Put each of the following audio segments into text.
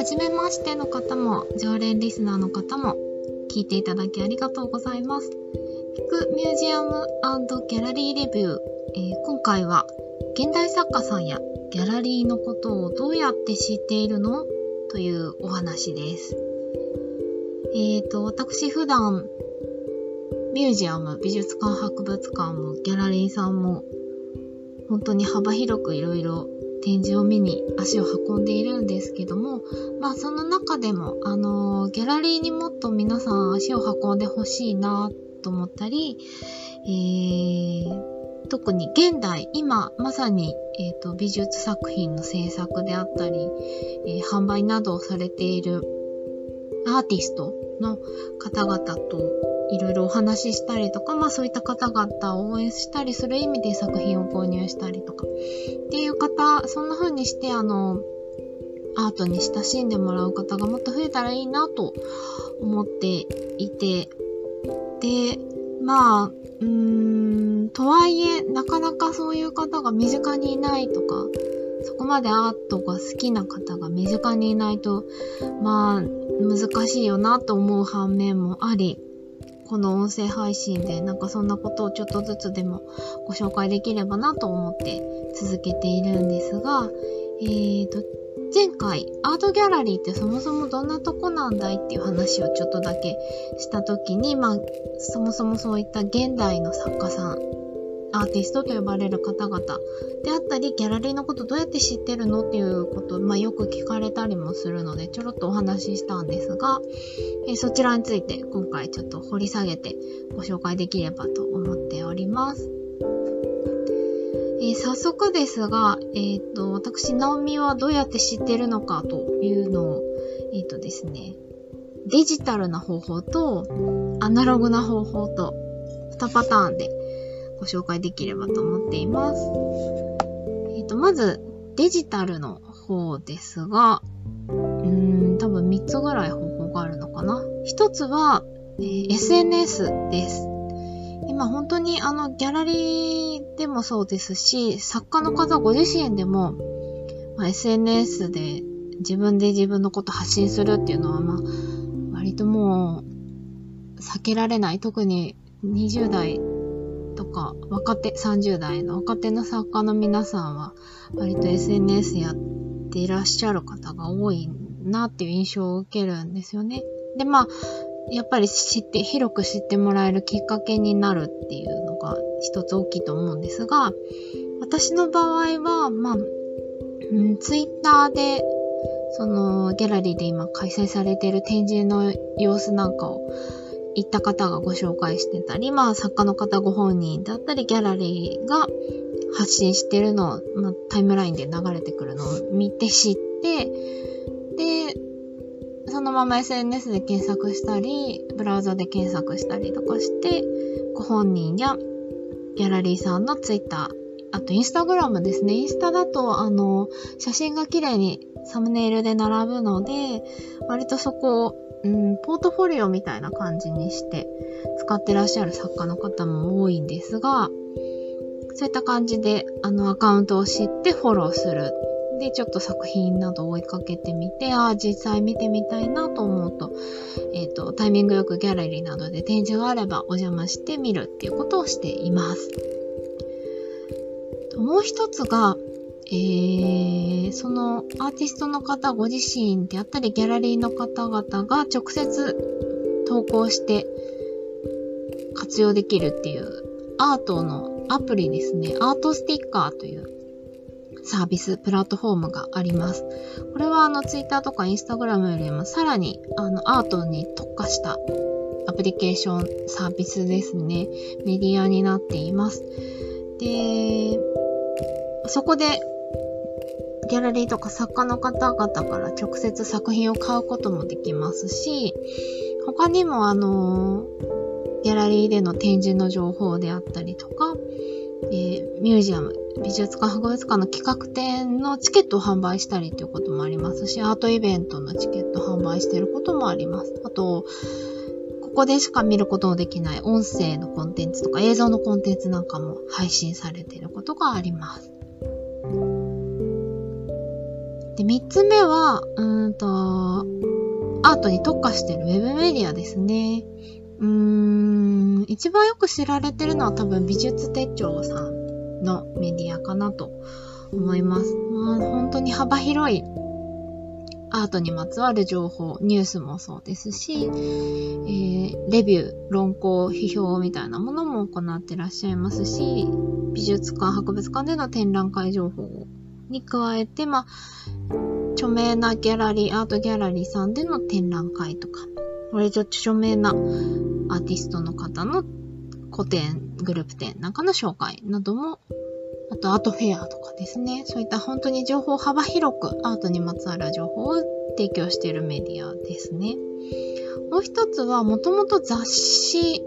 初めましての方も、常連リスナーの方も、聞いていただきありがとうございます。聞くミュージアムギャラリーレビュー、えー、今回は、現代作家さんやギャラリーのことをどうやって知っているのというお話です。えっ、ー、と、私普段、ミュージアム、美術館、博物館もギャラリーさんも、本当に幅広くいろいろ展示を見に足を運んでいるんですけども、まあその中でも、あの、ギャラリーにもっと皆さん足を運んでほしいなと思ったり、えー、特に現代、今まさに、えーと、美術作品の制作であったり、えー、販売などをされているアーティストの方々といろいろお話ししたりとか、まあそういった方々を応援したりする意味で作品を購入したりとか。っていう方、そんな風にしてあの、アートに親しんでもらう方がもっと増えたらいいなと思っていて、で、まあ、うーん、とはいえ、なかなかそういう方が身近にいないとか、そこまでアートが好きな方が身近にいないと、まあ、難しいよなと思う反面もあり、この音声配信でなんかそんなことをちょっとずつでもご紹介できればなと思って続けているんですが、えーと、前回アートギャラリーってそもそもどんなとこなんだいっていう話をちょっとだけした時に、まあ、そもそもそういった現代の作家さんアーティストと呼ばれる方々であったり、ギャラリーのことどうやって知ってるのっていうことを、まあ、よく聞かれたりもするので、ちょろっとお話ししたんですが、えー、そちらについて今回ちょっと掘り下げてご紹介できればと思っております。えー、早速ですが、え、ー、と、私、ナオミはどうやって知ってるのかというのを、えっ、とですね、デジタルな方法とアナログな方法と2パターンでご紹介できればと思っています。えっ、ー、と、まず、デジタルの方ですが、うーん、多分3つぐらい方法があるのかな。1つは、えー、SNS です。今本当にあのギャラリーでもそうですし、作家の方ご自身でも、まあ、SNS で自分で自分のこと発信するっていうのは、まあ、割ともう避けられない。特に20代とか、若手、30代の若手の作家の皆さんは、割と SNS やっていらっしゃる方が多いなっていう印象を受けるんですよね。で、まあ、やっぱり知って、広く知ってもらえるきっかけになるっていうのが一つ大きいと思うんですが、私の場合は、まあ、うん、ツイッターで、その、ギャラリーで今開催されている展示の様子なんかを行った方がご紹介してたり、まあ作家の方ご本人だったり、ギャラリーが発信してるのを、まあ、タイムラインで流れてくるのを見て知って、で、そのまま SNS で検索したり、ブラウザで検索したりとかして、ご本人やギャラリーさんのツイッター、あとインスタグラムですね。インスタだと、あの、写真が綺麗にサムネイルで並ぶので、割とそこをうん、ポートフォリオみたいな感じにして使ってらっしゃる作家の方も多いんですが、そういった感じで、あの、アカウントを知ってフォローする。で、ちょっと作品などを追いかけてみて、ああ、実際見てみたいなと思うと、えっ、ー、と、タイミングよくギャラリーなどで展示があればお邪魔してみるっていうことをしています。もう一つが、えー、そのアーティストの方ご自身であったりギャラリーの方々が直接投稿して活用できるっていうアートのアプリですね。アートスティッカーというサービス、プラットフォームがあります。これはあのツイッターとかインスタグラムよりもさらにあのアートに特化したアプリケーションサービスですね。メディアになっています。で、そこでギャラリーとか作家の方々から直接作品を買うこともできますし、他にもあの、ギャラリーでの展示の情報であったりとか、えー、ミュージアム、美術館、博物館の企画展のチケットを販売したりということもありますし、アートイベントのチケット販売していることもあります。あと、ここでしか見ることのできない音声のコンテンツとか映像のコンテンツなんかも配信されていることがあります。で、3つ目は、うんと、アートに特化してるウェブメディアですね。うーん、一番よく知られてるのは多分美術手帳さんのメディアかなと思います。まあ、本当に幅広いアートにまつわる情報、ニュースもそうですし、えー、レビュー、論考、批評みたいなものも行ってらっしゃいますし、美術館、博物館での展覧会情報をに加えて、まあ、著名なギャラリー、アートギャラリーさんでの展覧会とか、これちょっと著名なアーティストの方の個展、グループ展なんかの紹介などもあとアートフェアとかですね。そういった本当に情報幅広くアートにまつわる情報を提供しているメディアですね。もう一つはもともと雑誌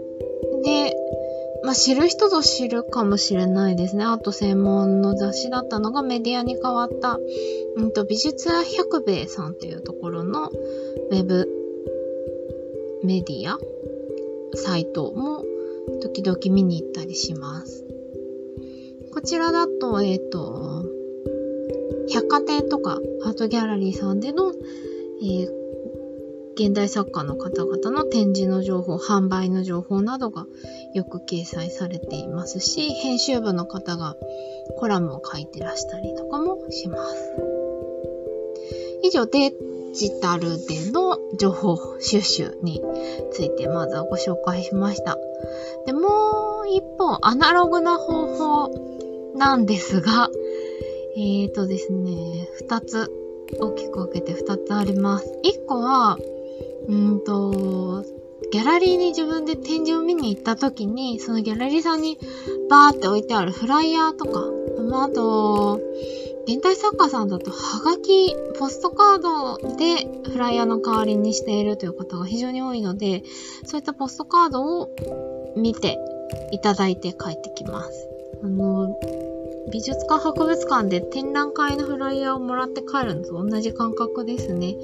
で、まあ、知る人ぞ知るかもしれないですね。アート専門の雑誌だったのがメディアに変わった、うんと、美術屋百兵衛さんというところのウェブメディア、サイトも時々見に行ったりします。こちらだと、えっ、ー、と、百貨店とかアートギャラリーさんでの、えー、現代作家の方々の展示の情報、販売の情報などがよく掲載されていますし、編集部の方がコラムを書いてらしたりとかもします。以上、デジタルでの情報収集についてまずはご紹介しました。で、もう一方、アナログな方法なんですが、えーとですね、二つ、大きく分けて二つあります。一個は、うんと、ギャラリーに自分で展示を見に行った時に、そのギャラリーさんにバーって置いてあるフライヤーとか、あと、現代作家さんだと、はがき、ポストカードでフライヤーの代わりにしているという方が非常に多いので、そういったポストカードを見ていただいて帰ってきます。あの、美術館博物館で展覧会のフライヤーをもらって帰るのと同じ感覚ですね。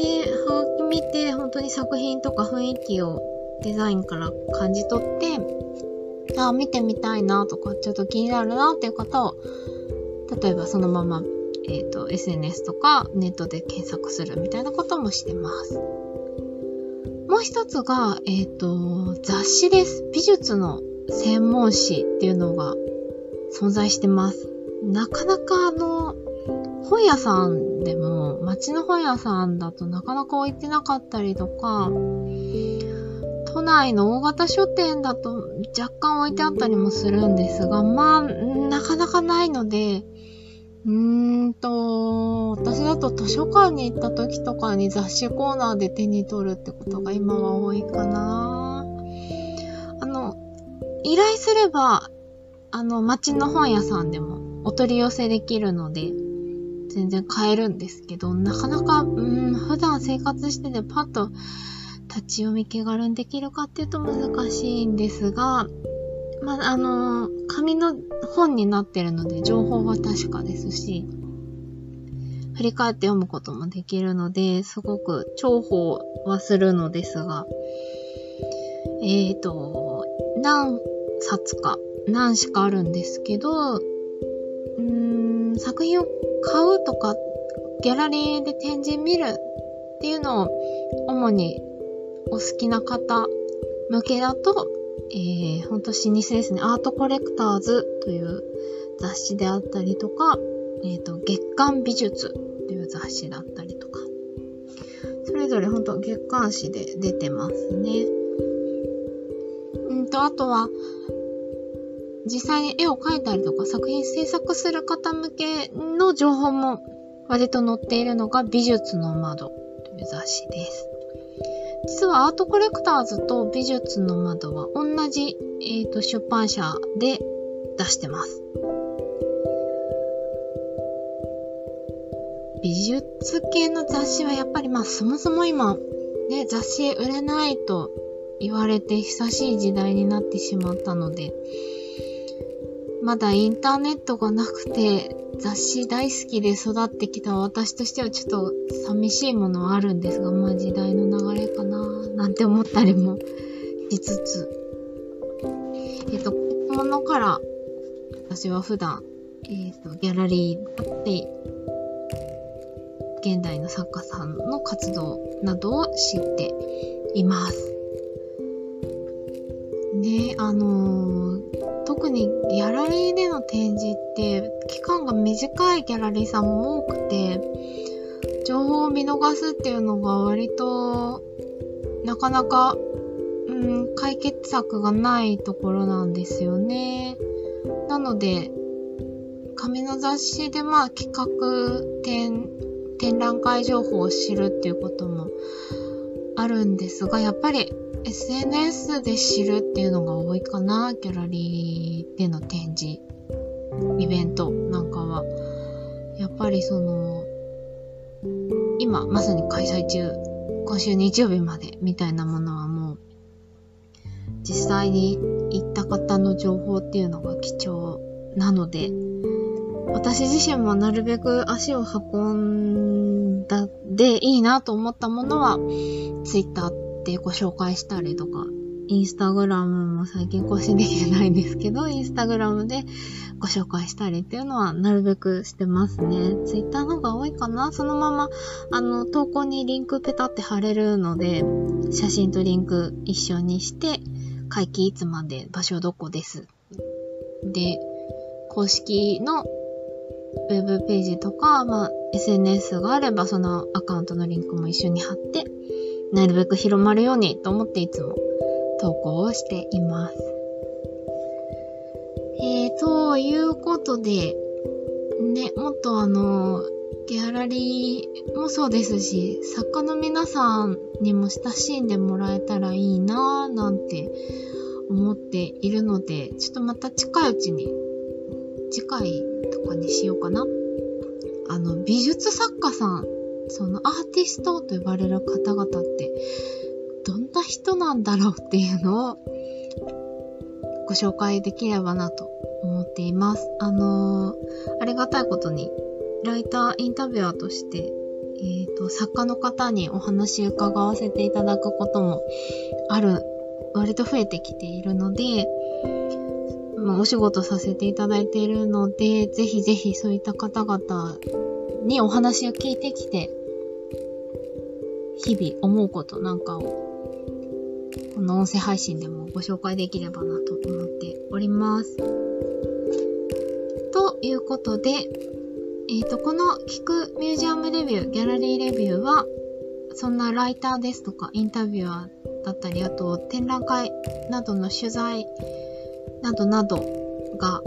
で、はがき見て本当に作品とか雰囲気をデザインから感じ取って、あ、見てみたいなとか、ちょっと気になるなっていう方を、例えばそのまま、えっ、ー、と、SNS とかネットで検索するみたいなこともしてます。もう一つが、えっ、ー、と、雑誌です。美術の専門誌っていうのが存在してます。なかなかあの、本屋さんでも、街の本屋さんだとなかなか置いてなかったりとか、都内の大型書店だと若干置いてあったりもするんですが、まあ、なかなかないので、うーんと、私だと図書館に行った時とかに雑誌コーナーで手に取るってことが今は多いかな。あの、依頼すればあの、街の本屋さんでもお取り寄せできるので、全然買えるんですけど、なかなか、うん、普段生活しててパッと立ち読み気軽にできるかっていうと難しいんですが、まあ、あの、紙の本になってるので情報は確かですし、振り返って読むこともできるので、すごく重宝はするのですが、えっ、ー、と、何冊か何しかあるんですけど、うーん、作品を買うとか、ギャラリーで展示見るっていうのを、主にお好きな方向けだと、えー、ほんと老舗ですね。アートコレクターズという雑誌であったりとか、えっ、ー、と、月刊美術という雑誌だったりとか、それぞれほんと月刊誌で出てますね。うんと、あとは、実際に絵を描いたりとか作品制作する方向けの情報も割と載っているのが美術の窓という雑誌です。実はアートコレクターズと美術の窓は同じ、えーと、出版社で出してます。美術系の雑誌はやっぱりまあそもそも今ね、雑誌売れないと言われて久しい時代になってしまったので、まだインターネットがなくて、雑誌大好きで育ってきた私としてはちょっと寂しいものはあるんですが、まあ時代の流れかななんて思ったりもしつつ。えっ、と、ものから私は普段、えっ、と、ギャラリーで現代の作家さんの活動などを知っています。で、あのー、特にギャラリーでの展示って期間が短いギャラリーさんも多くて、情報を見逃すっていうのが割となかなか、うん、解決策がないところなんですよね。なので、紙の雑誌でまあ企画展、展覧会情報を知るっていうこともあるんですが、やっぱり SNS で知るっていうのが多いかな、ギャラリーでの展示、イベントなんかは。やっぱりその、今まさに開催中、今週日曜日までみたいなものはもう、実際に行った方の情報っていうのが貴重なので、私自身もなるべく足を運んだでいいなと思ったものは、ツイッターでご紹介したりとか、インスタグラムも最近更新できてないんですけど、インスタグラムでご紹介したりっていうのはなるべくしてますね。ツイッターの方が多いかなそのまま、あの、投稿にリンクペタって貼れるので、写真とリンク一緒にして、会期いつまで、場所どこです。で、公式のウェブページとか、まあ、SNS があればそのアカウントのリンクも一緒に貼って、なるべく広まるようにと思っていつも投稿をしています。えー、ということで、ね、もっとあの、ギャラリーもそうですし、作家の皆さんにも親しんでもらえたらいいなぁなんて思っているので、ちょっとまた近いうちに、次回とかにしようかな。あの、美術作家さん、そのアーティストと呼ばれる方々って、どんな人なんだろうっていうのをご紹介できればなと思っています。あのー、ありがたいことに、ライターインタビュアーとして、えっ、ー、と、作家の方にお話伺わせていただくこともある、割と増えてきているので、まあ、お仕事させていただいているので、ぜひぜひそういった方々にお話を聞いてきて、日々思うことなんかを、この音声配信でもご紹介できればなと思っております。ということで、えっ、ー、と、この聞くミュージアムレビュー、ギャラリーレビューは、そんなライターですとか、インタビュアーだったり、あと展覧会などの取材などなどが、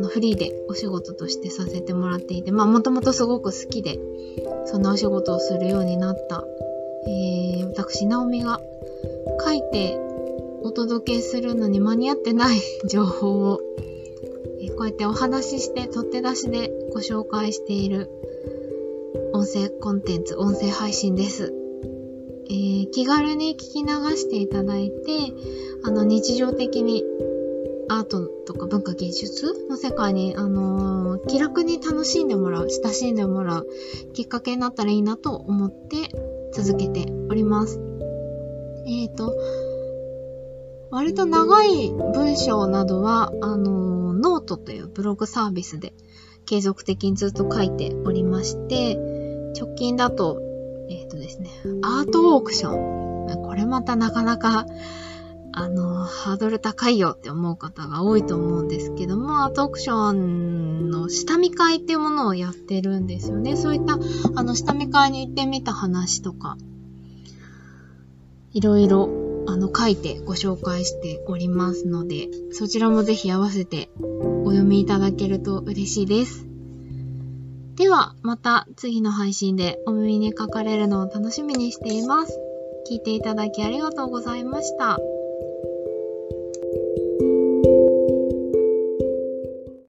の、フリーでお仕事としてさせてもらっていて、まあ、もともとすごく好きで、そんなお仕事をするようになった、えー、私、ナオミが書いてお届けするのに間に合ってない 情報を、えー、こうやってお話しして、取って出しでご紹介している音声コンテンツ、音声配信です。えー、気軽に聞き流していただいて、あの、日常的にトとか文化芸術の世界に、あのー、気楽に楽しんでもらう、親しんでもらうきっかけになったらいいなと思って続けております。えっ、ー、と、割と長い文章などは、あのー、ノートというブログサービスで継続的にずっと書いておりまして、直近だと、えっ、とですね、アートオークション。これまたなかなかあの、ハードル高いよって思う方が多いと思うんですけども、アトークションの下見会っていうものをやってるんですよね。そういった、あの、下見会に行ってみた話とか、いろいろ、あの、書いてご紹介しておりますので、そちらもぜひ合わせてお読みいただけると嬉しいです。では、また次の配信でお耳にかかれるのを楽しみにしています。聞いていただきありがとうございました。